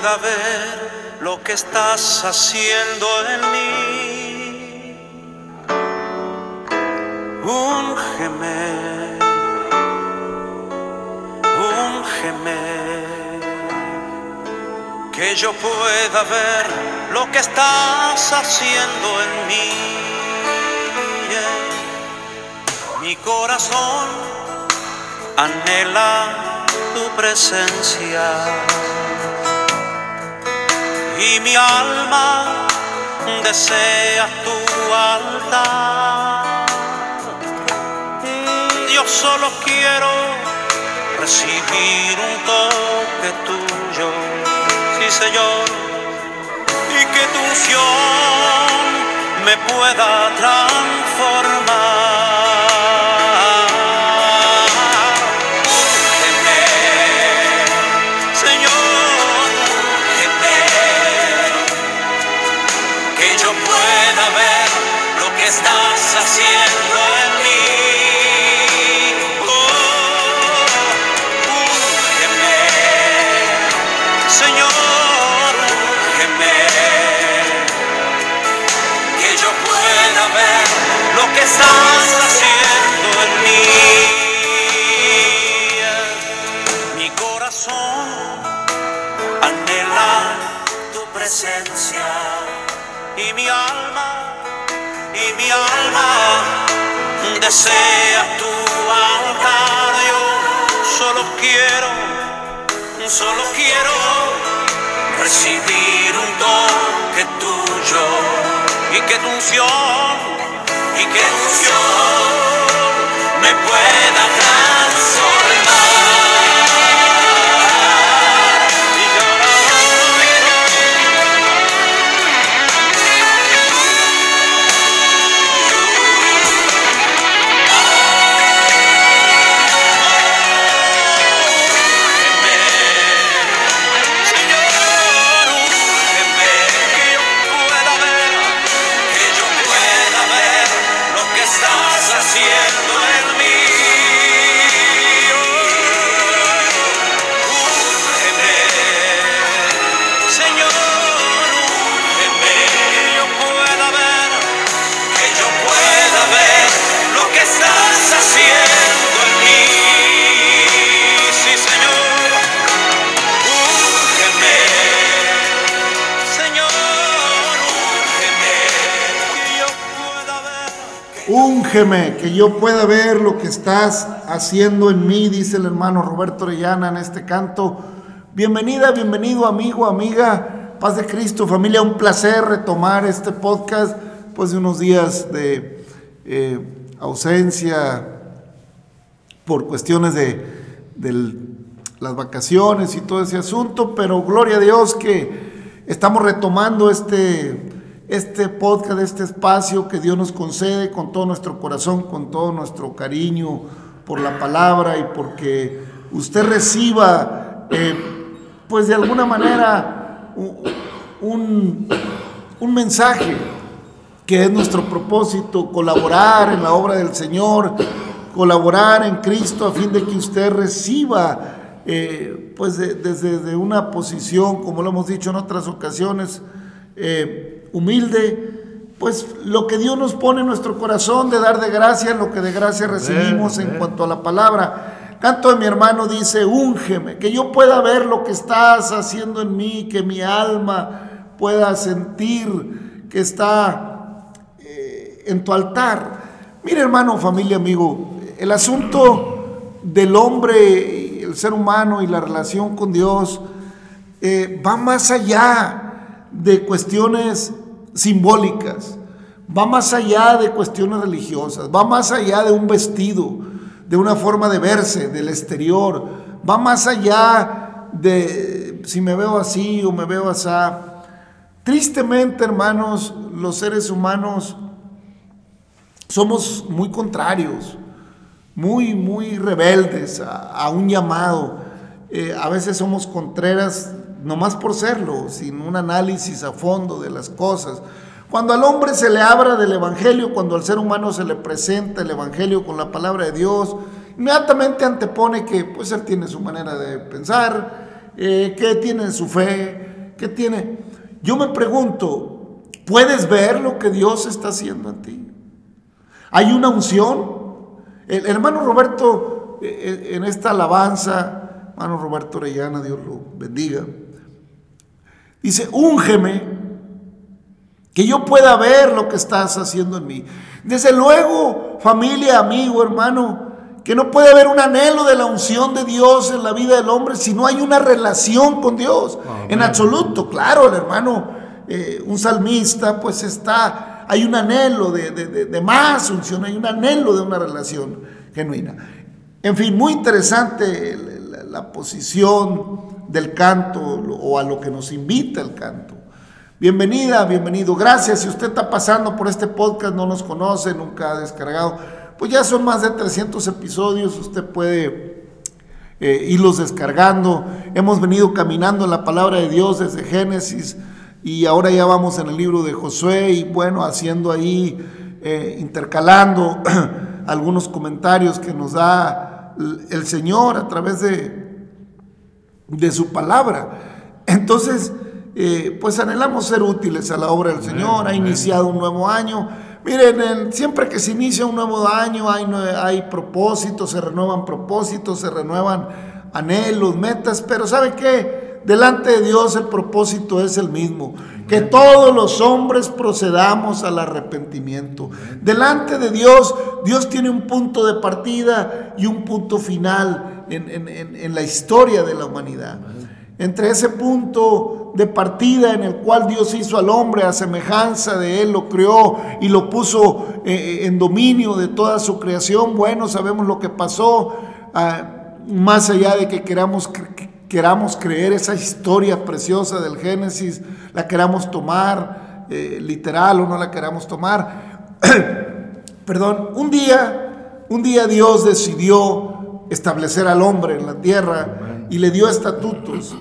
pueda ver lo que estás haciendo en mí. Úngeme, úngeme, que yo pueda ver lo que estás haciendo en mí. Mi corazón anhela tu presencia y mi alma desea tu altar. Yo solo quiero recibir un toque tuyo, sí Señor, y que tu unción me pueda transformar. Úngeme, que yo pueda ver lo que estás haciendo en mí, dice el hermano Roberto Orellana en este canto. Bienvenida, bienvenido amigo, amiga, paz de Cristo, familia, un placer retomar este podcast, pues de unos días de eh, ausencia por cuestiones de las vacaciones y todo ese asunto, pero gloria a Dios que estamos retomando este este podcast, este espacio que Dios nos concede con todo nuestro corazón, con todo nuestro cariño por la palabra y porque usted reciba, eh, pues de alguna manera, un, un mensaje que es nuestro propósito, colaborar en la obra del Señor, colaborar en Cristo a fin de que usted reciba, eh, pues desde una posición, como lo hemos dicho en otras ocasiones, eh, humilde, pues lo que Dios nos pone en nuestro corazón de dar de gracia, lo que de gracia recibimos en cuanto a la palabra. Canto de mi hermano dice, úngeme, que yo pueda ver lo que estás haciendo en mí, que mi alma pueda sentir que está eh, en tu altar. Mire hermano, familia, amigo, el asunto del hombre, el ser humano y la relación con Dios eh, va más allá de cuestiones simbólicas, va más allá de cuestiones religiosas, va más allá de un vestido, de una forma de verse, del exterior, va más allá de si me veo así o me veo así. Tristemente, hermanos, los seres humanos somos muy contrarios, muy, muy rebeldes a, un llamado. Eh, a veces somos contreras no más por serlo, sin un análisis a fondo de las cosas. Cuando al hombre se le abra del Evangelio, cuando al ser humano se le presenta el Evangelio con la palabra de Dios, inmediatamente antepone que pues él tiene su manera de pensar, eh, que tiene su fe, que tiene... Yo me pregunto, ¿puedes ver lo que Dios está haciendo en ti? ¿Hay una unción? El, hermano Roberto, eh, eh, en esta alabanza, hermano Roberto Orellana, Dios lo bendiga, dice, úngeme, que yo pueda ver lo que estás haciendo en mí. Desde luego, familia, amigo, hermano, que no puede haber un anhelo de la unción de Dios en la vida del hombre si no hay una relación con Dios. En absoluto, claro, el hermano, eh, un salmista, pues está, hay un anhelo de, más unción, hay un anhelo de una relación genuina. En fin, muy interesante la posición del canto o a lo que nos invita el canto. Bienvenida, bienvenido. Gracias. Si usted está pasando por este podcast, no nos conoce, nunca ha descargado, pues ya son más de 300 episodios. Usted puede eh, irlos descargando. Hemos venido caminando en la palabra de Dios desde Génesis y ahora ya vamos en el libro de Josué y bueno, haciendo ahí, eh, intercalando algunos comentarios que nos da el Señor a través de, de su palabra. Entonces, eh, pues anhelamos ser útiles a la obra del Señor, ha iniciado un nuevo año. Miren, siempre que se inicia un nuevo año hay, hay propósitos, se renuevan propósitos, se renuevan anhelos, metas, pero ¿sabe qué? Delante de Dios el propósito es el mismo, que todos los hombres procedamos al arrepentimiento. Delante de Dios, Dios tiene un punto de partida y un punto final en, en la historia de la humanidad. Entre ese punto de partida en el cual Dios hizo al hombre a semejanza de Él, lo creó y lo puso eh, eh, en dominio de toda su creación. Bueno, sabemos lo que pasó, ah, más allá de que queramos, queramos creer esa historia preciosa del Génesis, la queramos tomar eh, literal o no la queramos tomar. Perdón, un día, un día Dios decidió establecer al hombre en la tierra y le dio estatutos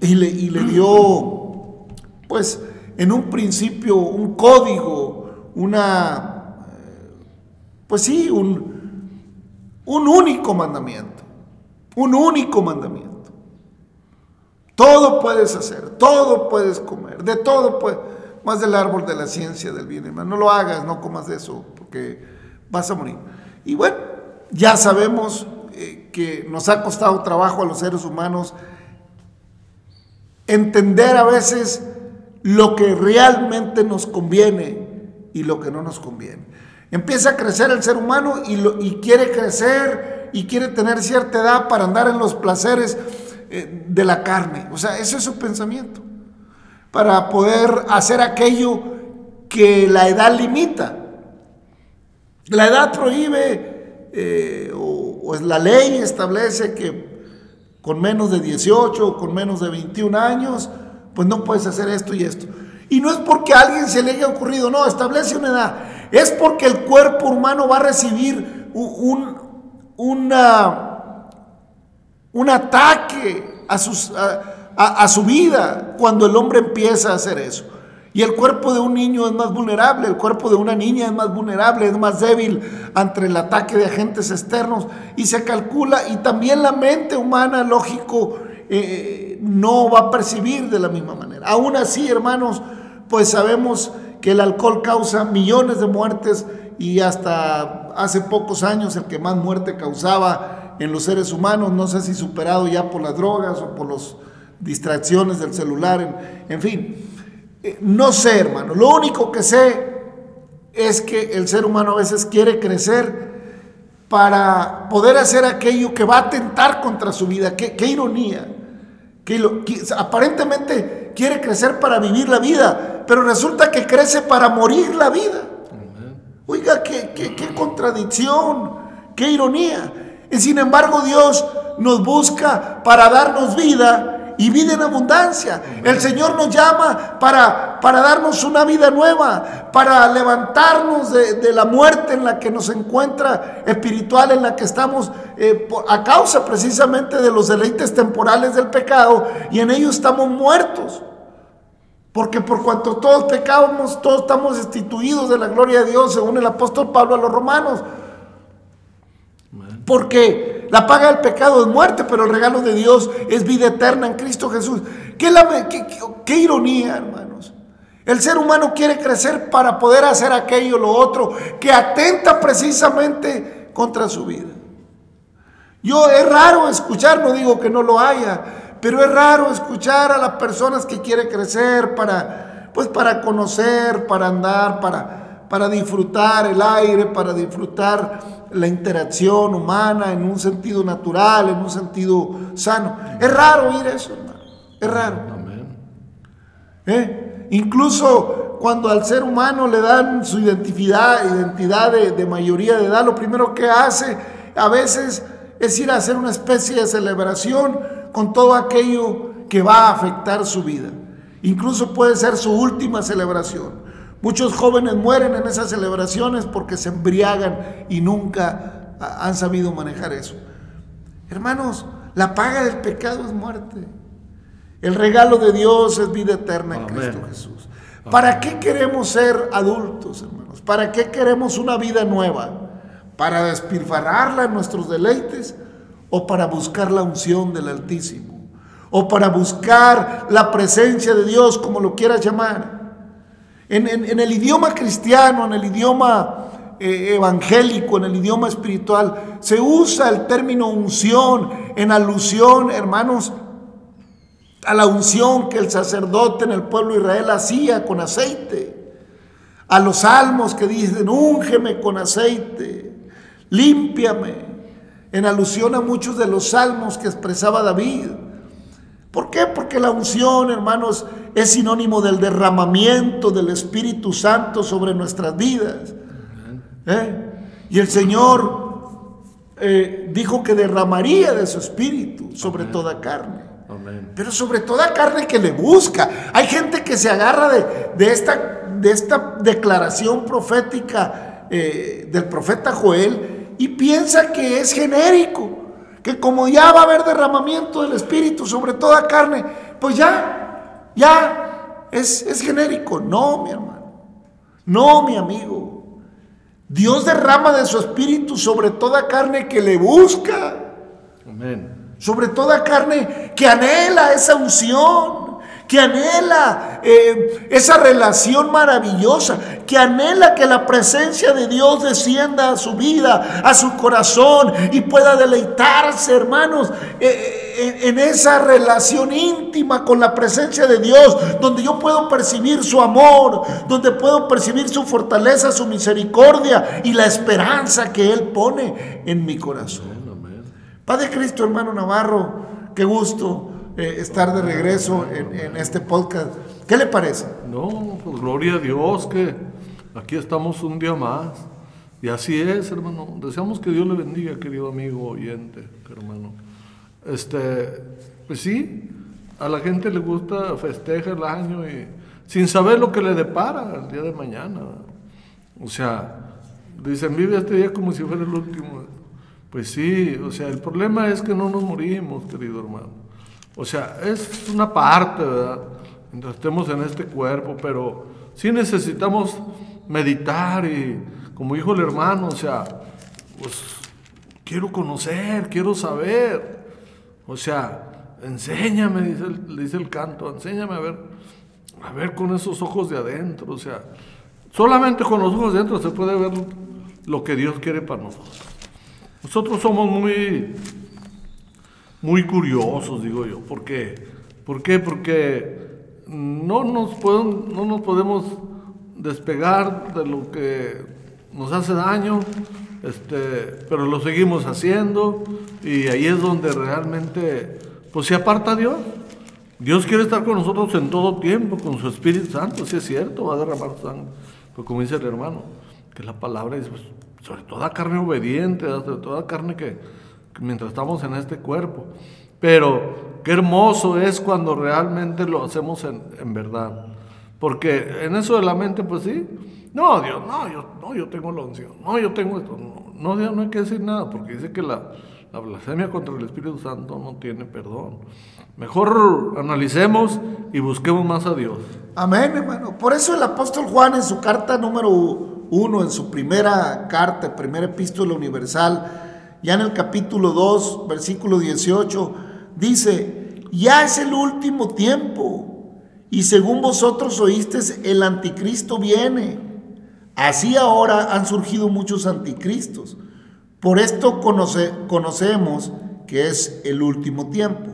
y le, dio, pues, en un principio un código, una, pues sí, un, un único mandamiento, un único mandamiento. Todo puedes hacer, todo puedes comer, de todo puedes, más del árbol de la ciencia del bien, hermano. No lo hagas, no comas de eso, porque vas a morir. Y bueno, ya sabemos que nos ha costado trabajo a los seres humanos entender a veces lo que realmente nos conviene y lo que no nos conviene. Empieza a crecer el ser humano y, lo, y quiere crecer y quiere tener cierta edad para andar en los placeres eh, de la carne. O sea, ese es su pensamiento. Para poder hacer aquello que la edad limita. La edad prohíbe eh, o la ley establece que con menos de 18 o con menos de 21 años, pues no puedes hacer esto y esto. Y no es porque a alguien se le haya ocurrido, no, establece una edad. Es porque el cuerpo humano va a recibir un, un ataque a, a su vida cuando el hombre empieza a hacer eso. Y el cuerpo de un niño es más vulnerable, el cuerpo de una niña es más vulnerable, es más débil ante el ataque de agentes externos. Y se calcula, y también la mente humana, lógico, eh, no va a percibir de la misma manera. Aún así, hermanos, pues sabemos que el alcohol causa millones de muertes y hasta hace pocos años el que más muerte causaba en los seres humanos, no sé si superado ya por las drogas o por las distracciones del celular, en fin. Eh, no sé, hermano. Lo único que sé es que el ser humano a veces quiere crecer para poder hacer aquello que va a atentar contra su vida. Qué, ironía. Que, aparentemente quiere crecer para vivir la vida, pero resulta que crece para morir la vida. Oiga, qué, qué contradicción, qué ironía. Y sin embargo Dios nos busca para darnos vida y vida en abundancia. El Señor nos llama para, para darnos una vida nueva, para levantarnos de, la muerte en la que nos encuentra espiritual, en la que estamos eh, a causa precisamente de los deleites temporales del pecado y en ello estamos muertos. Porque por cuanto todos pecamos, todos estamos destituidos de la gloria de Dios, según el apóstol Pablo a los romanos. Porque la paga del pecado es muerte, pero el regalo de Dios es vida eterna en Cristo Jesús. ¿Qué, qué ironía, hermanos? El ser humano quiere crecer para poder hacer aquello, lo otro, que atenta precisamente contra su vida. Yo es raro escuchar, no digo que no lo haya, pero es raro escuchar a las personas que quieren crecer para, pues para conocer, para andar, para, para disfrutar el aire, para disfrutar la interacción humana en un sentido natural, en un sentido sano. Es raro oír eso, hermano. Es raro. ¿Eh? Incluso cuando al ser humano le dan su identidad, identidad de, de mayoría de edad, lo primero que hace a veces es ir a hacer una especie de celebración con todo aquello que va a afectar su vida. Incluso puede ser su última celebración. Muchos jóvenes mueren en esas celebraciones porque se embriagan y nunca han sabido manejar eso. Hermanos, la paga del pecado es muerte. El regalo de Dios es vida eterna en Cristo Jesús. ¿Para qué queremos ser adultos, hermanos? ¿Para qué queremos una vida nueva? para despilfarrarla en nuestros deleites o para buscar la unción del Altísimo o para buscar la presencia de Dios, como lo quieras llamar. En, el idioma cristiano, en el idioma eh, evangélico, en el idioma espiritual, se usa el término unción en alusión, hermanos, a la unción que el sacerdote en el pueblo de Israel hacía con aceite, a los salmos que dicen, úngeme con aceite, límpiame, en alusión a muchos de los salmos que expresaba David. ¿Por qué? Porque la unción, hermanos, es sinónimo del derramamiento del Espíritu Santo sobre nuestras vidas. ¿Eh? Y el Señor eh, dijo que derramaría de su Espíritu sobre toda carne. Pero sobre toda carne que le busca. Hay gente que se agarra de, esta, de esta, declaración profética eh, del profeta Joel y piensa que es genérico, que como ya va a haber derramamiento del Espíritu sobre toda carne, pues ya, ya es, es genérico. No, mi hermano, no, mi amigo. Dios derrama de su Espíritu sobre toda carne que le busca. Amén. Sobre toda carne que anhela esa unción que anhela eh, esa relación maravillosa, que anhela que la presencia de Dios descienda a su vida, a su corazón y pueda deleitarse, hermanos, eh, eh, en esa relación íntima con la presencia de Dios, donde yo puedo percibir su amor, donde puedo percibir su fortaleza, su misericordia y la esperanza que Él pone en mi corazón. Padre Cristo, hermano Navarro, qué gusto eh, estar de regreso en, este podcast. ¿Qué le parece? No, pues gloria a Dios que aquí estamos un día más. Y así es, hermano. Deseamos que Dios le bendiga, querido amigo oyente, hermano. Este, pues sí, a la gente le gusta festejar el año y sin saber lo que le depara el día de mañana. O sea, dicen, vive este día como si fuera el último. Pues sí, o sea, el problema es que no nos morimos, querido hermano. O sea, es una parte, ¿verdad? Mientras estemos en este cuerpo, pero sí necesitamos meditar y, como dijo el hermano, o sea, pues quiero conocer, quiero saber. O sea, enséñame, dice el, dice el canto, enséñame a ver, a ver con esos ojos de adentro. O sea, solamente con los ojos de adentro se puede ver lo que Dios quiere para nosotros. Nosotros somos muy muy curiosos, digo yo. ¿Por qué? ¿Por qué? Porque no nos, no nos podemos despegar de lo que nos hace daño, este, pero lo seguimos haciendo y ahí es donde realmente pues se aparta Dios. Dios quiere estar con nosotros en todo tiempo, con su Espíritu Santo, si es cierto, va a derramar sangre. Pero como dice el hermano, que la palabra es pues, sobre toda carne obediente, sobre toda carne que, mientras estamos en este cuerpo. Pero qué hermoso es cuando realmente lo hacemos en, verdad. Porque en eso de la mente, pues sí, no, Dios, no, yo, no, yo tengo la unción, no, yo tengo esto, no, no, Dios, no hay que decir nada, porque dice que la, la blasfemia contra el Espíritu Santo no tiene perdón. Mejor analicemos y busquemos más a Dios. Amén, hermano. Por eso el apóstol Juan en su carta número uno, en su primera carta, primera epístola universal, ya en el capítulo 2, versículo 18, dice, ya es el último tiempo, y según vosotros oísteis, el anticristo viene. Así ahora han surgido muchos anticristos. Por esto conocemos que es el último tiempo.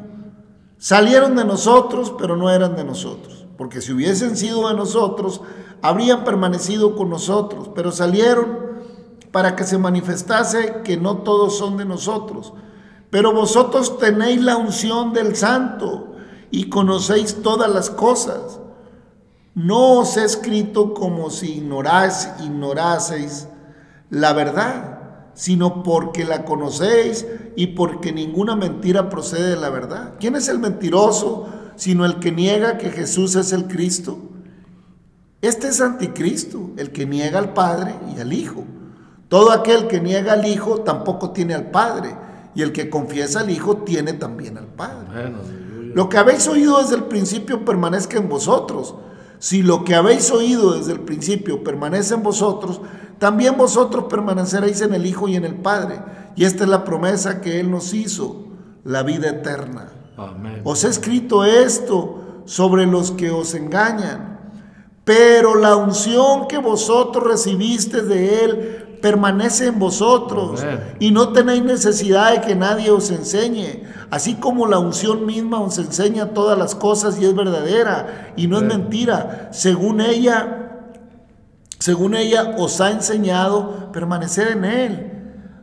Salieron de nosotros, pero no eran de nosotros, porque si hubiesen sido de nosotros, habrían permanecido con nosotros, pero salieron para que se manifestase que no todos son de nosotros. Pero vosotros tenéis la unción del santo y conocéis todas las cosas. No os he escrito como si ignoráis, ignoraseis la verdad sino porque la conocéis y porque ninguna mentira procede de la verdad. ¿Quién es el mentiroso sino el que niega que Jesús es el Cristo? Este es anticristo, el que niega al Padre y al Hijo. Todo aquel que niega al Hijo tampoco tiene al Padre, y el que confiesa al Hijo tiene también al Padre. Lo que habéis oído desde el principio permanezca en vosotros. Si lo que habéis oído desde el principio permanece en vosotros, también vosotros permaneceréis en el Hijo y en el Padre. Y esta es la promesa que Él nos hizo, la vida eterna. Os he escrito esto sobre los que os engañan, pero la unción que vosotros recibiste de Él permanece en vosotros y no tenéis necesidad de que nadie os enseñe, así como la unción misma os enseña todas las cosas y es verdadera y no es mentira, según ella según ella os ha enseñado, permanecer en Él.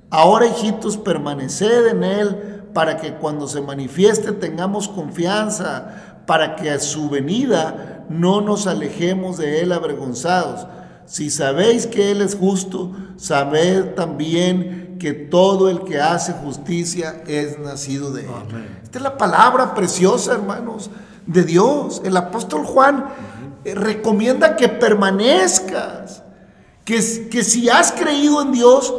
Ahora, hijitos, permaneced en Él para que cuando se manifieste tengamos confianza, para que a su venida no nos alejemos de Él avergonzados. Si sabéis que Él es justo, sabed también que todo el que hace justicia es nacido de Él. Esta es la palabra preciosa, hermanos, de Dios. El apóstol Juan recomienda que permanezcas, que, que si has creído en Dios,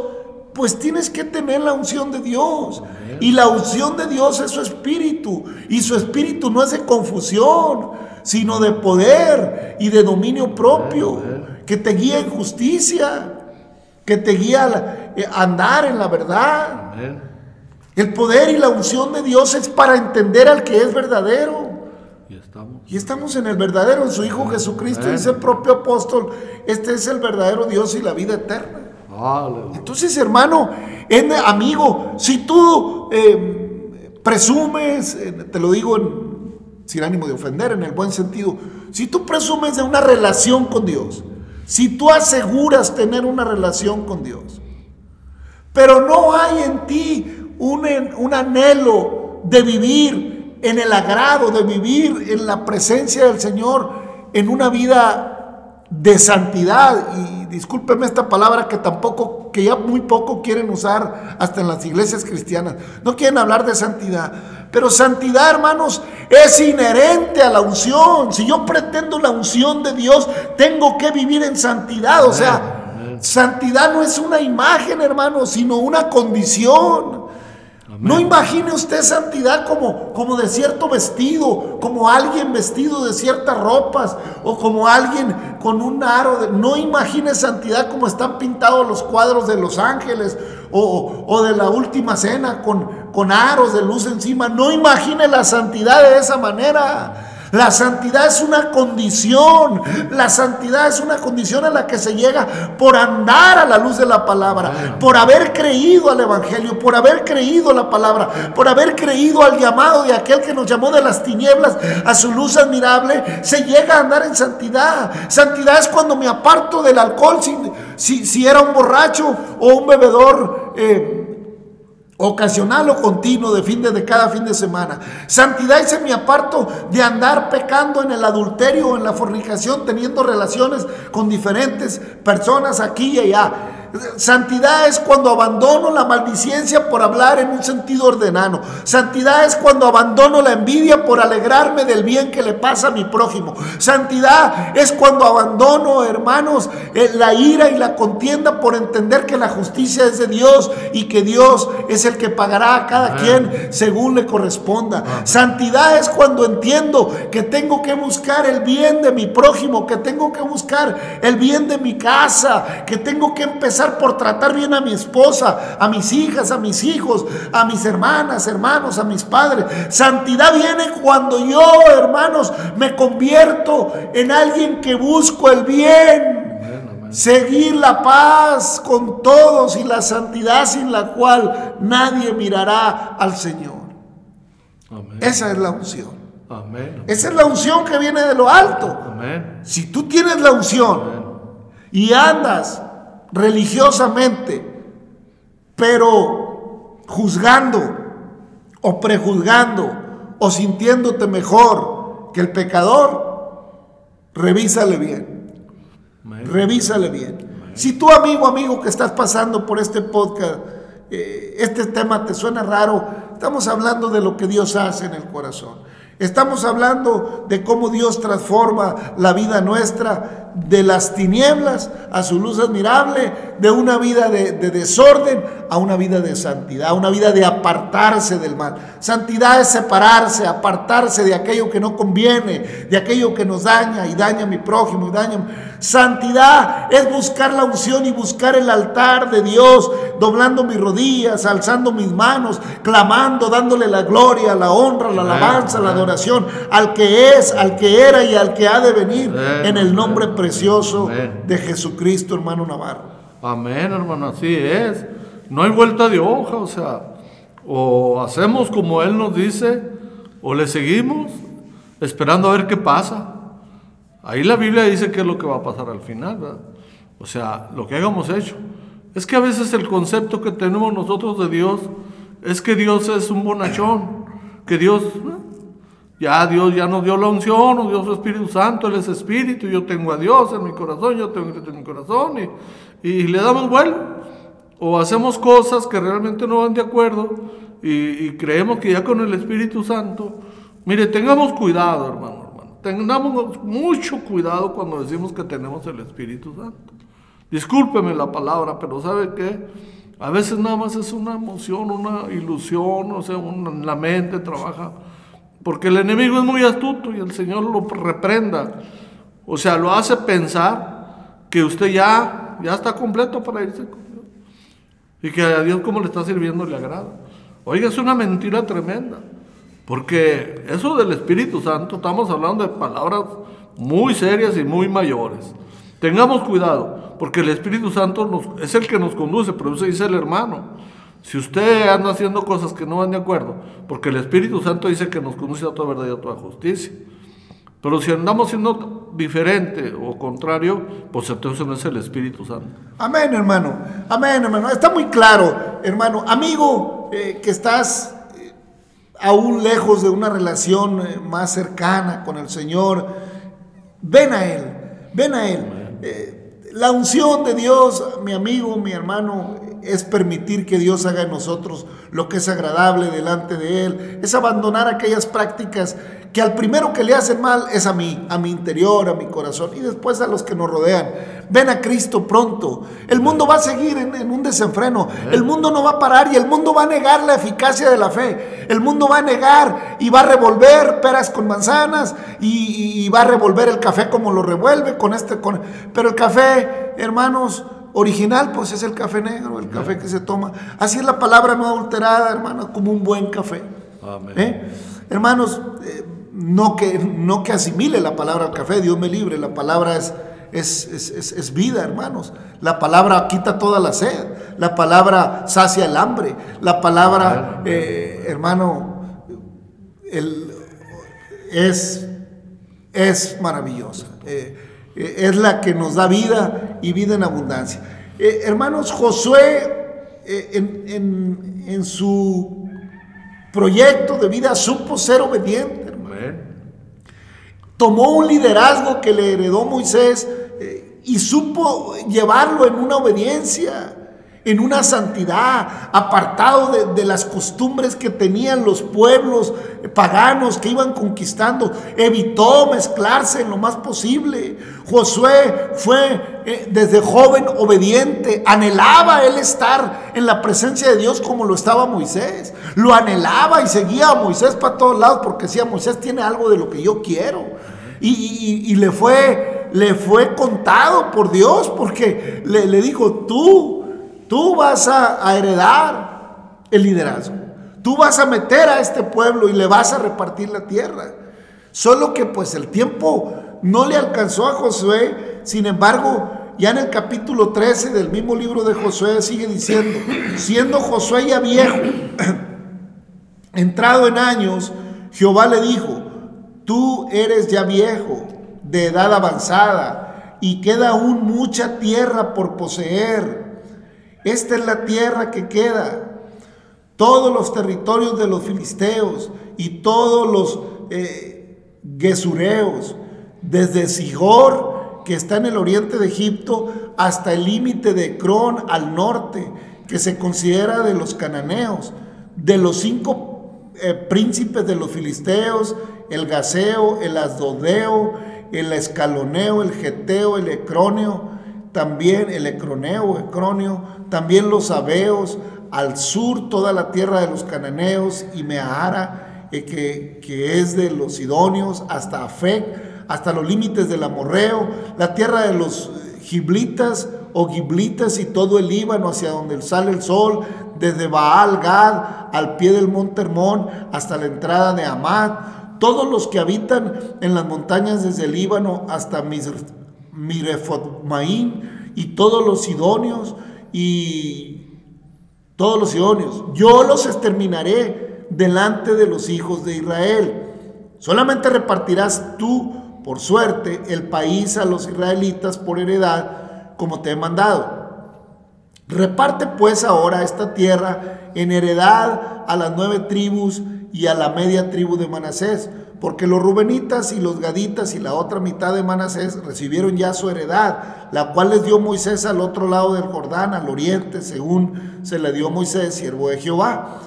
pues tienes que tener la unción de Dios. Y la unción de Dios es su espíritu. Y su espíritu no es de confusión, sino de poder y de dominio propio, que te guía en justicia, que te guía a andar en la verdad. El poder y la unción de Dios es para entender al que es verdadero. Y estamos en el verdadero, en su Hijo Jesucristo, dice el propio apóstol, este es el verdadero Dios y la vida eterna. Entonces, hermano, amigo, si tú eh, presumes, eh, te lo digo sin ánimo de ofender, en el buen sentido, si tú presumes de una relación con Dios, si tú aseguras tener una relación con Dios, pero no hay en ti un, un anhelo de vivir en el agrado de vivir en la presencia del Señor, en una vida de santidad. Y discúlpeme esta palabra que tampoco, que ya muy poco quieren usar hasta en las iglesias cristianas. No quieren hablar de santidad. Pero santidad, hermanos, es inherente a la unción. Si yo pretendo la unción de Dios, tengo que vivir en santidad. O sea, santidad no es una imagen, hermanos, sino una condición. No imagine usted santidad como, como de cierto vestido, como alguien vestido de ciertas ropas o como alguien con un aro. De, no imagine santidad como están pintados los cuadros de los ángeles o, o de la última cena con, con aros de luz encima. No imagine la santidad de esa manera. La santidad es una condición. La santidad es una condición a la que se llega por andar a la luz de la palabra, por haber creído al Evangelio, por haber creído la palabra, por haber creído al llamado de aquel que nos llamó de las tinieblas a su luz admirable. Se llega a andar en santidad. Santidad es cuando me aparto del alcohol, si, si, era un borracho o un bebedor. Eh, ocasional o continuo de fin de, cada fin de semana. Santidad es mi aparto de andar pecando en el adulterio o en la fornicación, teniendo relaciones con diferentes personas aquí y allá. Santidad es cuando abandono la maldicencia por hablar en un sentido ordenado. Santidad es cuando abandono la envidia por alegrarme del bien que le pasa a mi prójimo. Santidad es cuando abandono, hermanos, eh, la ira y la contienda por entender que la justicia es de Dios y que Dios es el que pagará a cada quien según le corresponda. Santidad es cuando entiendo que tengo que buscar el bien de mi prójimo, que tengo que buscar el bien de mi casa, que tengo que empezar por tratar bien a mi esposa, a mis hijas, a mis hijos, a mis hermanas, hermanos, a mis padres. Santidad viene cuando yo, hermanos, me convierto en alguien que busco el bien. Seguir la paz con todos y la santidad sin la cual nadie mirará al Señor. Esa es la unción. Esa es la unción que viene de lo alto. Si tú tienes la unción y andas religiosamente, pero juzgando o prejuzgando o sintiéndote mejor que el pecador, revísale bien. Revísale bien. Si tu amigo, amigo que estás pasando por este podcast, eh, este tema te suena raro, estamos hablando de lo que Dios hace en el corazón. Estamos hablando de cómo Dios transforma la vida nuestra de las tinieblas a su luz admirable, de una vida de, desorden a una vida de santidad, una vida de apartarse del mal. Santidad es separarse, apartarse de aquello que no conviene, de aquello que nos daña y daña a mi prójimo y daña. Santidad es buscar la unción y buscar el altar de Dios, doblando mis rodillas, alzando mis manos, clamando, dándole la gloria, la honra, la alabanza, la adoración al que es, al que era y al que ha de venir en el nombre precioso de Jesucristo, hermano Navarro. Amén, hermano, así es. No hay vuelta de hoja, o sea, o hacemos como Él nos dice, o le seguimos esperando a ver qué pasa. Ahí la Biblia dice qué es lo que va a pasar al final, ¿verdad? O sea, lo que hayamos hecho. Es que a veces el concepto que tenemos nosotros de Dios es que Dios es un bonachón, que Dios ya Dios ya nos dio la unción, nos dio su Espíritu Santo, Él es Espíritu, yo tengo a Dios en mi corazón, yo tengo a Cristo en mi corazón, y, y le damos vuelo. O hacemos cosas que realmente no van de acuerdo y, creemos que ya con el Espíritu Santo, mire, tengamos cuidado, hermano, hermano, tengamos mucho cuidado cuando decimos que tenemos el Espíritu Santo. Discúlpeme la palabra, pero ¿sabe qué? A veces nada más es una emoción, una ilusión, o sea, la mente trabaja porque el enemigo es muy astuto y el Señor lo reprenda. O sea, lo hace pensar que usted ya, ya está completo para irse con Dios. Y que a Dios como le está sirviendo le agrada. Oiga, es una mentira tremenda. Porque eso del Espíritu Santo, estamos hablando de palabras muy serias y muy mayores. Tengamos cuidado, porque el Espíritu Santo es el que nos conduce, pero eso dice el hermano. Si usted anda haciendo cosas que no van de acuerdo, porque el Espíritu Santo dice que nos conduce a toda verdad y a toda justicia. Pero si andamos siendo diferente o contrario, pues entonces no es el Espíritu Santo. Amén, hermano. Amén, hermano. Está muy claro, hermano. Amigo, eh, que estás eh, aún lejos de una relación eh, más cercana con el Señor, ven a Él, ven a Él. la unción de Dios, mi amigo, mi hermano, es permitir que Dios haga en nosotros lo que es agradable delante de Él, es abandonar aquellas prácticas que al primero que le hacen mal es a mí, a mi interior, a mi corazón y después a los que nos rodean. Ven a Cristo pronto. El mundo va a seguir en, un desenfreno. El mundo no va a parar y el mundo va a negar la eficacia de la fe. El mundo va a negar y va a revolver peras con manzanas y, va a revolver el café como lo revuelve con este. Con... Pero el café, hermanos, original, pues es el café negro, el café que se toma. Así es la palabra no adulterada, hermano, como un buen café. ¿Eh? Hermanos, eh, no, que, no que asimile la palabra al café, Dios me libre, la palabra es, es, vida, hermanos. La palabra quita toda la sed, la palabra sacia el hambre, la palabra, eh, hermano, es, es maravillosa. Eh, es la que nos da vida y vida en abundancia. Eh, hermanos, Josué eh, en, su proyecto de vida supo ser obediente. Tomó un liderazgo que le heredó Moisés y supo llevarlo en una obediencia en una santidad, apartado de, las costumbres que tenían los pueblos paganos que iban conquistando. Evitó mezclarse en lo más posible. Josué fue eh, desde joven obediente, anhelaba él estar en la presencia de Dios como lo estaba Moisés. Lo anhelaba y seguía a Moisés para todos lados porque decía, Moisés tiene algo de lo que yo quiero. y le fue le fue contado por Dios porque le, dijo, tú, tú vas a, heredar el liderazgo. Tú vas a meter a este pueblo y le vas a repartir la tierra. Solo que pues el tiempo no le alcanzó a Josué, sin embargo, ya en el capítulo 13 del mismo libro de Josué sigue diciendo, siendo Josué ya viejo, entrado en años, Jehová le dijo, tú eres ya viejo, de edad avanzada, y queda aún mucha tierra por poseer. Esta es la tierra que queda. Todos los territorios de los filisteos y todos los eh, gesureos, desde Sigor, que está en el oriente de Egipto, hasta el límite de Cron al norte, que se considera de los cananeos, de los cinco eh, príncipes de los filisteos, el Gaseo, el Asdodeo, el Escaloneo, el Geteo, el Ecroneo, también el Ecroneo, Ecroneo, también los Abeos, al sur toda la tierra de los cananeos y Meahara, eh, que, que, es de los Sidonios, hasta Afec, hasta los límites del Amorreo, la tierra de los Giblitas o Giblitas y todo el Líbano hacia donde sale el sol, desde Baal Gad al pie del monte Hermón hasta la entrada de Amad, todos los que habitan en las montañas desde el Líbano hasta Mirefotmaín y todos los sidonios y todos los sidonios. Yo los exterminaré delante de los hijos de Israel. Solamente repartirás tú por suerte el país a los israelitas por heredad, como te he mandado. Reparte pues ahora esta tierra en heredad a las nueve tribus y a la media tribu de Manasés, porque los rubenitas y los gaditas y la otra mitad de Manasés recibieron ya su heredad, la cual les dio Moisés al otro lado del Jordán, al oriente, según se le dio Moisés, siervo de Jehová.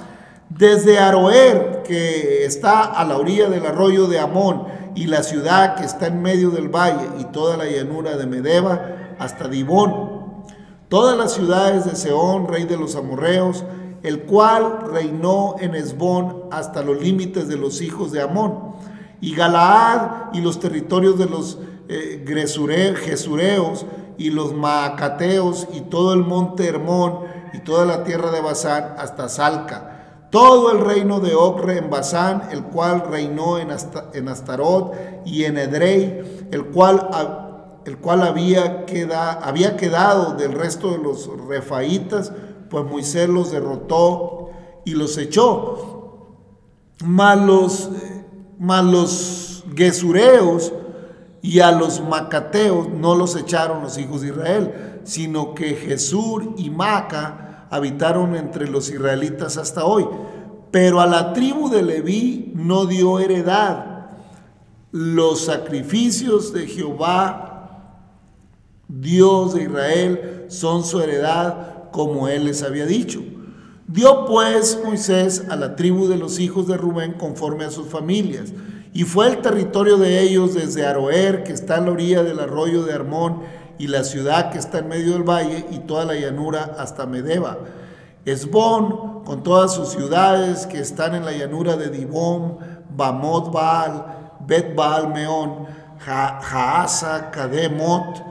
Desde Aroer, que está a la orilla del arroyo de Amón, y la ciudad que está en medio del valle y toda la llanura de Medeba hasta Dibón, todas las ciudades de Seón, rey de los amorreos, el cual reinó en Esbón hasta los límites de los hijos de Amón, y Galaad y los territorios de los eh, y los Maacateos y todo el monte Hermón y toda la tierra de Basán hasta Salca. Todo el reino de Ocre en Basán, el cual reinó en, Astarot y en Edrei, el cual, el cual había, había quedado del resto de los refaitas, pues Moisés los derrotó y los echó. Mas los, los gesureos y a los macateos no los echaron los hijos de Israel, sino que Jesús y Maca habitaron entre los israelitas hasta hoy. Pero a la tribu de Leví no dio heredad. Los sacrificios de Jehová, Dios de Israel, son su heredad como él les había dicho. Dio pues Moisés a la tribu de los hijos de Rubén conforme a sus familias. Y fue el territorio de ellos desde Aroer, que está en la orilla del arroyo de Armón, y la ciudad que está en medio del valle y toda la llanura hasta Medeba. Esbón, con todas sus ciudades que están en la llanura de Dibón, Bamot Baal, Bet Baal Meón, Jaasa, Kademot,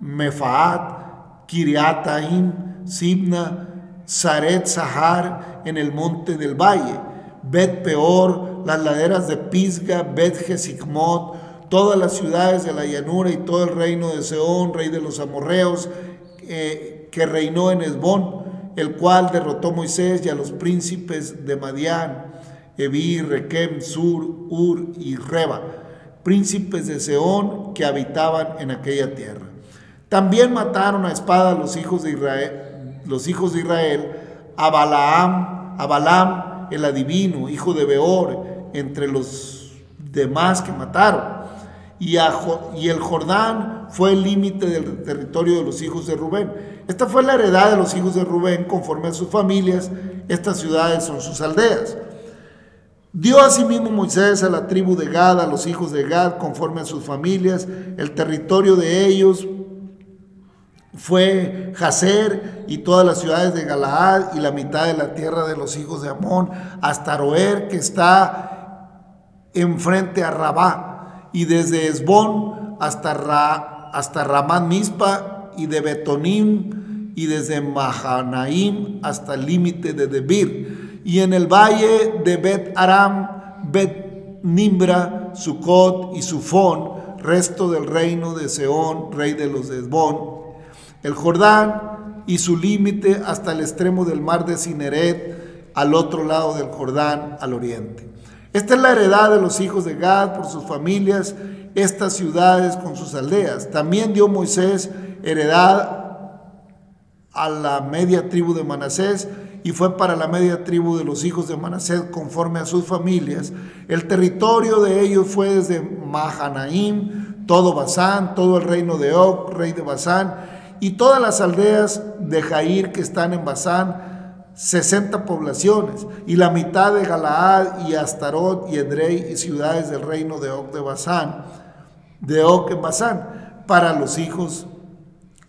Mefaat, Kiriataim, Sibna, Saret Sahar en el monte del valle, Bet Peor, las laderas de Pisga, Bet Jesikmot, todas las ciudades de la llanura y todo el reino de Seón, rey de los amorreos, eh, que reinó en Esbón, el cual derrotó Moisés y a los príncipes de Madián, Evi, Requem, Sur, Ur y Reba, príncipes de Seón que habitaban en aquella tierra. También mataron a espada a los hijos de Israel, los hijos de Israel, a Balaam, el adivino, hijo de Beor, entre los demás que mataron y, el Jordán fue el límite del territorio de los hijos de Rubén. Esta fue la heredad de los hijos de Rubén conforme a sus familias. Estas ciudades son sus aldeas. Dio asimismo Moisés a la tribu de Gad, a los hijos de Gad, conforme a sus familias. El territorio de ellos fue Jazer y todas las ciudades de Galaad y la mitad de la tierra de los hijos de Amón, hasta Roer, que está enfrente a Rabá y desde Esbón hasta hasta Ramán Mispa y de Betonim y desde Mahanaim hasta el límite de Debir. Y en el valle de Bet Aram, Bet Nimbra, Sucot y Sufón, resto del reino de Seón, rey de los de Esbón, el Jordán y su límite hasta el extremo del mar de Cineret, al otro lado del Jordán, al oriente. Esta es la heredad de los hijos de Gad por sus familias, estas ciudades con sus aldeas. También dio Moisés heredad a la media tribu de Manasés y fue para la media tribu de los hijos de Manasés conforme a sus familias. El territorio de ellos fue desde Mahanaim, todo Basán, todo el reino de Og, rey de Basán, y todas las aldeas de Jair que están en Basán, 60 poblaciones, y la mitad de Galaad y Astarot y Edrei y ciudades del reino de Og de Basán, de Og en Basán, para los hijos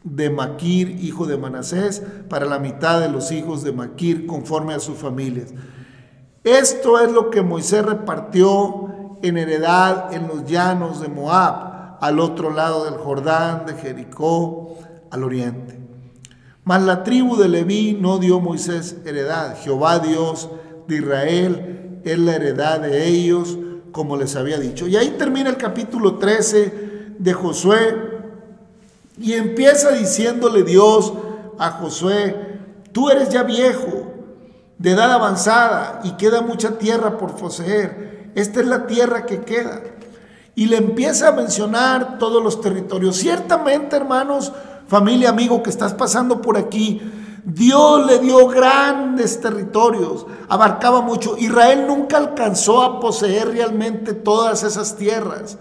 de Maquir, hijo de Manasés, para la mitad de los hijos de Maquir, conforme a sus familias. Esto es lo que Moisés repartió en heredad en los llanos de Moab, al otro lado del Jordán, de Jericó, al oriente. Mas la tribu de Leví no dio Moisés heredad. Jehová Dios de Israel es la heredad de ellos, como les había dicho. Y ahí termina el capítulo 13 de Josué. Y empieza diciéndole Dios a Josué, tú eres ya viejo, de edad avanzada, y queda mucha tierra por poseer. Esta es la tierra que queda. Y le empieza a mencionar todos los territorios. Ciertamente, hermanos, familia, amigo que estás pasando por aquí, Dios le dio grandes territorios, abarcaba mucho. Israel nunca alcanzó a poseer realmente todas esas tierras.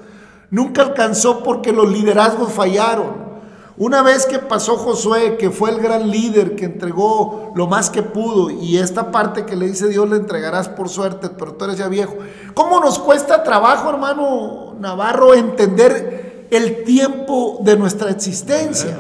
Nunca alcanzó porque los liderazgos fallaron. Una vez que pasó Josué, que fue el gran líder que entregó lo más que pudo, y esta parte que le dice Dios le entregarás por suerte, pero tú eres ya viejo. ¿Cómo nos cuesta trabajo, hermano Navarro, entender el tiempo de nuestra existencia?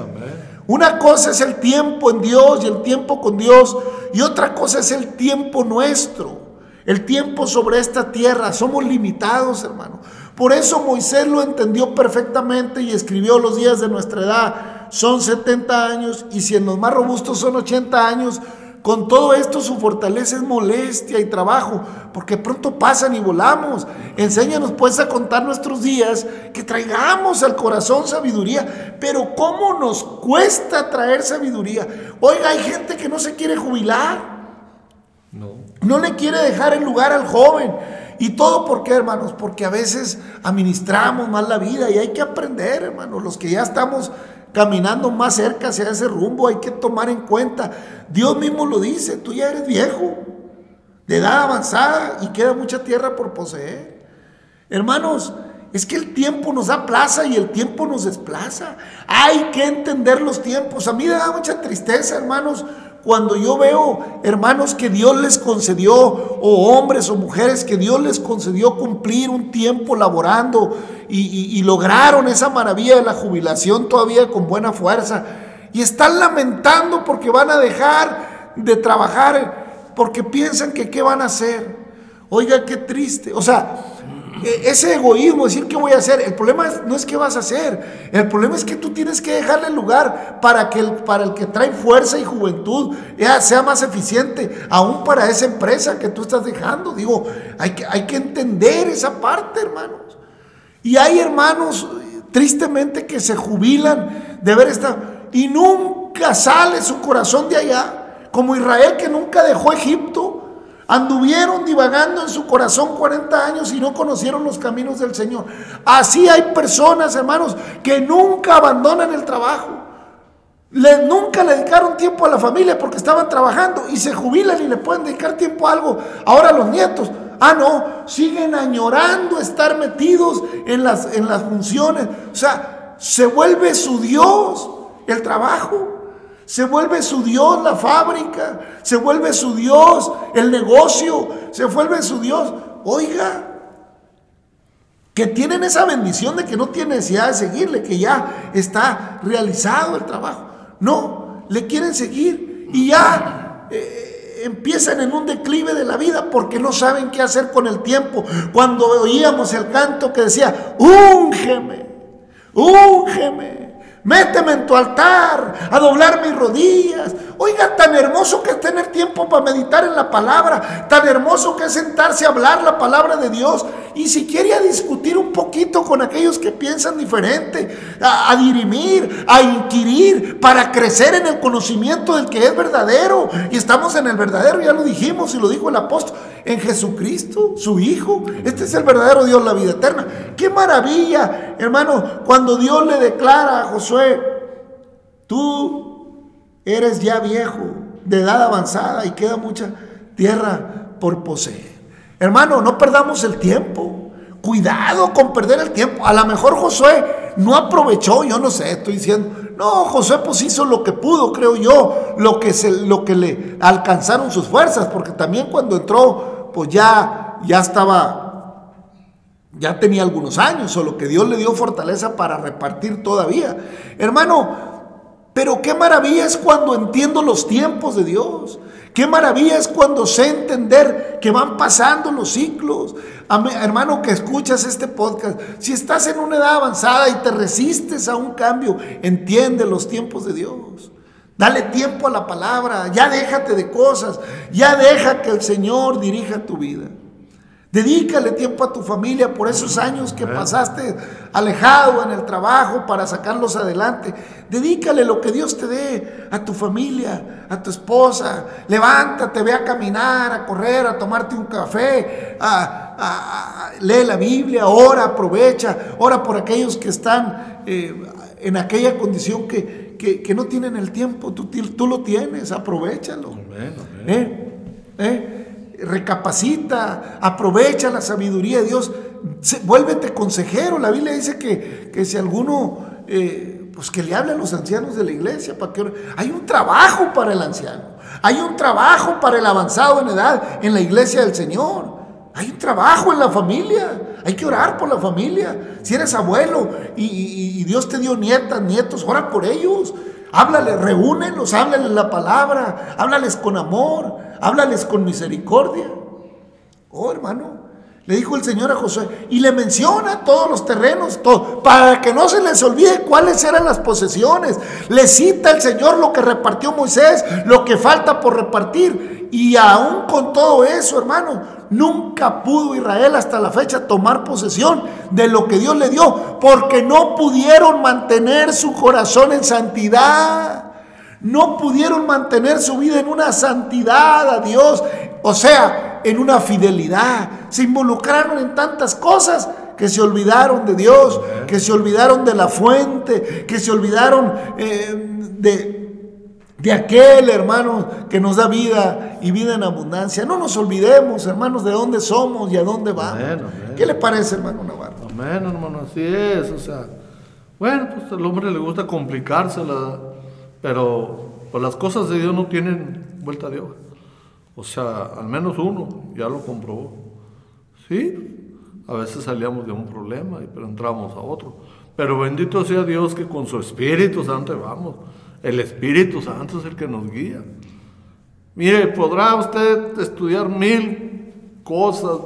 Una cosa es el tiempo en Dios y el tiempo con Dios y otra cosa es el tiempo nuestro. El tiempo sobre esta tierra. Somos limitados, hermano. Por eso Moisés lo entendió perfectamente y escribió los días de nuestra edad. Son 70 años y si en los más robustos son 80 años, con todo esto su fortaleza es molestia y trabajo, porque pronto pasan y volamos. Enséñanos pues a contar nuestros días, que traigamos al corazón sabiduría. Pero ¿cómo nos cuesta traer sabiduría? Oiga, hay gente que no se quiere jubilar. No. No le quiere dejar el lugar al joven. ¿Y todo por qué, hermanos? Porque a veces administramos mal la vida y hay que aprender, hermanos. Los que ya estamos caminando más cerca hacia ese rumbo, hay que tomar en cuenta. Dios mismo lo dice, tú ya eres viejo, de edad avanzada y queda mucha tierra por poseer. Hermanos, es que el tiempo nos da plaza y el tiempo nos desplaza. Hay que entender los tiempos. A mí me da mucha tristeza, hermanos, cuando yo veo hermanos que Dios les concedió, o hombres o mujeres que Dios les concedió cumplir un tiempo laborando y, lograron esa maravilla de la jubilación todavía con buena fuerza, y están lamentando porque van a dejar de trabajar, porque piensan que qué van a hacer. Oiga, qué triste. O sea, ese egoísmo, decir qué voy a hacer, el problema no es qué vas a hacer, el problema es que tú tienes que dejarle lugar para que el, para el que trae fuerza y juventud sea más eficiente, aún para esa empresa que tú estás dejando. Digo, hay que, hay que entender esa parte, hermanos. Y hay hermanos, tristemente, que se jubilan de ver esta y nunca sale su corazón de allá, como Israel que nunca dejó Egipto Anduvieron divagando en su corazón 40 años y no conocieron los caminos del Señor. Así hay personas, hermanos, que nunca abandonan el trabajo. Le, nunca le dedicaron tiempo a la familia porque estaban trabajando y se jubilan y le pueden dedicar tiempo a algo. Ahora los nietos, ah, no, siguen añorando estar metidos en las, en las funciones. O sea, se vuelve su Dios el trabajo. Se vuelve su Dios la fábrica, se vuelve su Dios el negocio, se vuelve su Dios. Oiga, que tienen esa bendición de que no tiene necesidad de seguirle, que ya está realizado el trabajo. No, le quieren seguir y ya eh, empiezan en un declive de la vida porque no saben qué hacer con el tiempo. Cuando oíamos el canto que decía, úngeme, úngeme Méteme en tu altar a doblar mis rodillas. Oiga, tan hermoso que es tener tiempo para meditar en la palabra. Tan hermoso que es sentarse a hablar la palabra de Dios. Y si quiere discutir un poquito con aquellos que piensan diferente. A dirimir, a inquirir, para crecer en el conocimiento del que es verdadero. Y estamos en el verdadero, ya lo dijimos y lo dijo el apóstol. En Jesucristo, su Hijo. Este es el verdadero Dios, la vida eterna. Qué maravilla, hermano, cuando Dios le declara a Josué, tú eres ya viejo, de edad avanzada y queda mucha tierra por poseer. Hermano, no perdamos el tiempo. Cuidado con perder el tiempo. A lo mejor Josué no aprovechó, yo no sé, estoy diciendo. No, Josué pues hizo lo que pudo, creo yo, lo que, se, lo que le alcanzaron sus fuerzas, porque también cuando entró, pues ya, ya estaba, ya tenía algunos años, o lo que Dios le dio fortaleza para repartir todavía. Hermano, pero qué maravilla es cuando entiendo los tiempos de Dios. Qué maravilla es cuando sé entender que van pasando los ciclos. Hermano que escuchas este podcast, si estás en una edad avanzada y te resistes a un cambio, entiende los tiempos de Dios. Dale tiempo a la palabra, ya déjate de cosas, ya deja que el Señor dirija tu vida. Dedícale tiempo a tu familia por esos años que pasaste alejado en el trabajo para sacarlos adelante. Dedícale lo que Dios te dé a tu familia, a tu esposa. Levántate, ve a caminar, a correr, a tomarte un café, a, lee la Biblia, ora, aprovecha, ora por aquellos que están eh, en aquella condición que, no tienen el tiempo. Tú, tú lo tienes, aprovechalo. ¿Eh? ¿Eh? Recapacita, aprovecha la sabiduría de Dios, vuélvete consejero. La Biblia dice que, que si alguno, eh, pues que le hable a los ancianos de la iglesia, para que hay un trabajo para el anciano, hay un trabajo para el avanzado en edad en la iglesia del Señor. Hay un trabajo en la familia. Hay que orar por la familia. Si eres abuelo y, y Dios te dio nietas, nietos, ora por ellos. Háblales, reúnenlos, háblales la palabra, háblales con amor, háblales con misericordia. Oh, hermano, le dijo el Señor a Josué y le menciona todos los terrenos, todo, para que no se les olvide cuáles eran las posesiones. Le cita el Señor lo que repartió Moisés, lo que falta por repartir. Y aún con todo eso, hermano, nunca pudo Israel hasta la fecha tomar posesión de lo que Dios le dio, porque no pudieron mantener su corazón en santidad. No pudieron mantener su vida en una santidad a Dios, o sea, en una fidelidad. Se involucraron en tantas cosas que se olvidaron de Dios, que se olvidaron de la fuente, que se olvidaron eh, de, de aquel hermano que nos da vida y vida en abundancia. No nos olvidemos, hermanos, de dónde somos y a dónde vamos. ¿Qué le parece, hermano Navarro? Amén, hermano, así es. O sea, bueno, pues al hombre le gusta complicársela, pero pues las cosas de Dios no tienen vuelta de hoja. O sea, al menos uno ya lo comprobó. Sí, a veces salíamos de un problema, pero entramos a otro. Pero bendito sea Dios que con su Espíritu Santo vamos. El Espíritu Santo es el que nos guía. Mire, podrá usted estudiar mil cosas,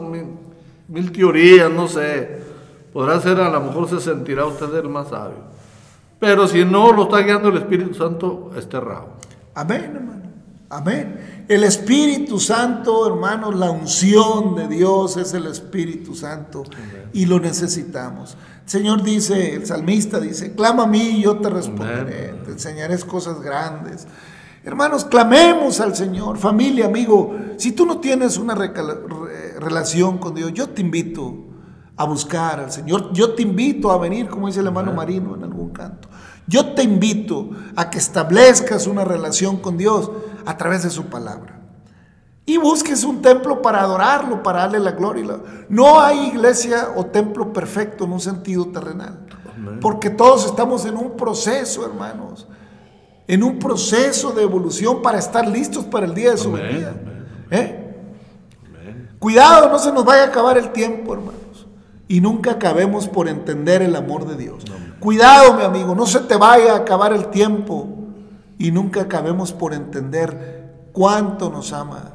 mil, teorías, no sé. Podrá ser, a lo mejor se sentirá usted el más sabio. Pero si no lo está guiando el Espíritu Santo, está errado. Amén, hermano. Amén. El Espíritu Santo, hermanos, la unción de Dios es el Espíritu Santo y lo necesitamos. Señor dice, el salmista dice, clama a mí y yo te responderé, te enseñaré cosas grandes. Hermanos, clamemos al Señor, familia, amigo. Si tú no tienes una relación con Dios, yo te invito a buscar al Señor. Yo te invito a venir, como dice el hermano Marino en algún canto. Yo te invito a que establezcas una relación con Dios a través de su palabra. Y busques un templo para adorarlo, para darle la gloria. No hay iglesia o templo perfecto en un sentido terrenal. Porque todos estamos en un proceso, hermanos. En un proceso de evolución para estar listos para el día de su venida. ¿Eh? Cuidado, no se nos vaya a acabar el tiempo, hermanos. Y nunca acabemos por entender el amor de Dios. Cuidado, mi amigo, no se te vaya a acabar el tiempo. Y nunca acabemos por entender cuánto nos ama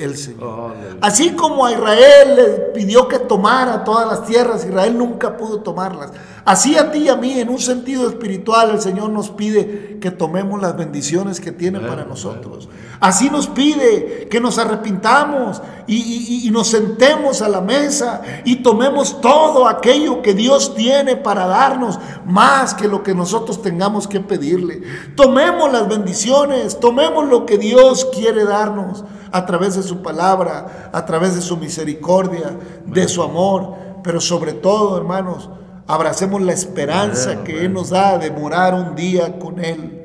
el Señor. Así como a Israel le pidió que tomara todas las tierras, Israel nunca pudo tomarlas. Así a ti y a mí, en un sentido espiritual, el Señor nos pide que tomemos las bendiciones que tiene para nosotros. Así nos pide que nos arrepintamos y, nos sentemos a la mesa y tomemos todo aquello que Dios tiene para darnos, más que lo que nosotros tengamos que pedirle. Tomemos las bendiciones, tomemos lo que Dios quiere darnos a través de su palabra, a través de su misericordia, de su amor, pero sobre todo, hermanos, abracemos la esperanza que Él nos da de morar un día con Él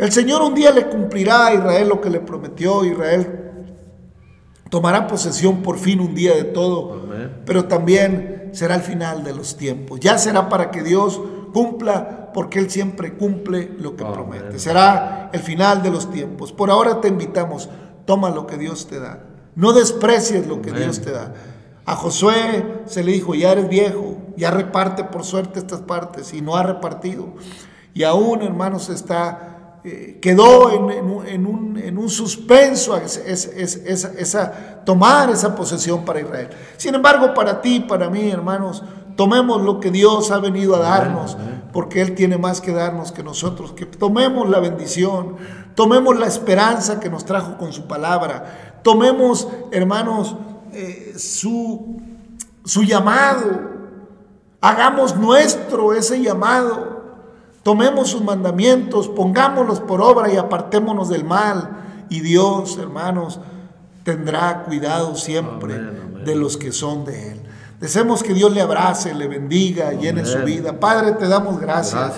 el Señor un día le cumplirá a Israel lo que le prometió. Israel tomará posesión por fin un día de todo, pero también será el final de los tiempos. Ya será para que Dios cumpla, porque Él siempre cumple lo que promete. Será el final de los tiempos. Por ahora te invitamos, toma lo que Dios te da. No desprecies lo que Dios te da. A Josué se le dijo, ya eres viejo, ya reparte por suerte estas partes, y no ha repartido. Y aún, hermanos, está eh, quedó en, un, suspenso esa, tomar esa posesión para Israel. Sin embargo, para ti, para mí, hermanos, tomemos lo que Dios ha venido a darnos, porque Él tiene más que darnos que nosotros, que tomemos la bendición, tomemos la esperanza que nos trajo con su palabra, tomemos, hermanos, eh, su, su llamado, hagamos nuestro ese llamado Tomemos sus mandamientos, pongámoslos por obra y apartémonos del mal. Y Dios, hermanos, tendrá cuidado siempre de los que son de Él. Deseemos que Dios le abrace, le bendiga, llene su vida. Padre, te damos gracias,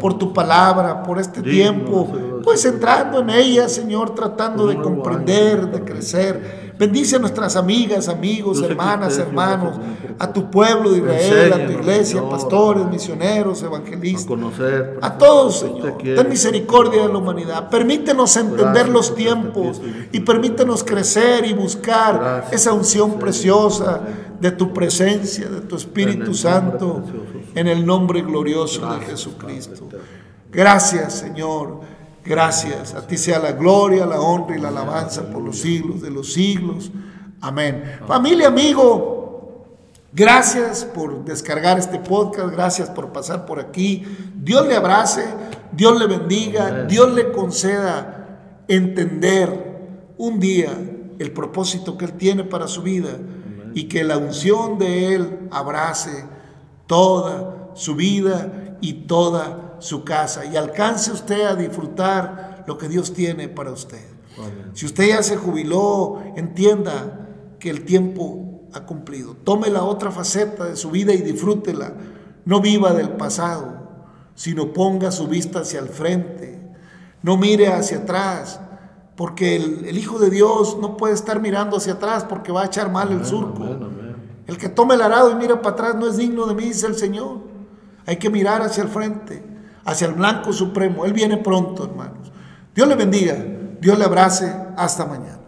por tu palabra, por este tiempo, pues entrando en ella, Señor, tratando de comprender, de crecer. Bendice a nuestras amigas, amigos, hermanas, hermanos, a tu pueblo de Israel, a tu iglesia, pastores, misioneros, evangelistas, a todos, Señor. Ten misericordia de la humanidad. Permítenos entender los tiempos y permítenos crecer y buscar esa unción preciosa de tu presencia, de tu Espíritu Santo, en el nombre glorioso de Jesucristo. Gracias, Señor. Gracias. A ti sea la gloria, la honra y la alabanza por los siglos de los siglos. Amén. Familia, amigo, gracias por descargar este podcast, gracias por pasar por aquí. Dios le abrace, Dios le bendiga, Dios le conceda entender un día el propósito que Él tiene para su vida y que la unción de Él abrace toda su vida y toda su casa y alcance usted a disfrutar lo que Dios tiene para usted. Si usted ya se jubiló, entienda que el tiempo ha cumplido. Tome la otra faceta de su vida y disfrútela. No viva del pasado, sino ponga su vista hacia el frente. No mire hacia atrás, porque el, Hijo de Dios no puede estar mirando hacia atrás porque va a echar mal el surco. El que tome el arado y mira para atrás no es digno de mí, dice el Señor. Hay que mirar hacia el frente, hacia el blanco supremo. Él viene pronto, hermanos. Dios le bendiga, Dios le abrace. Hasta mañana.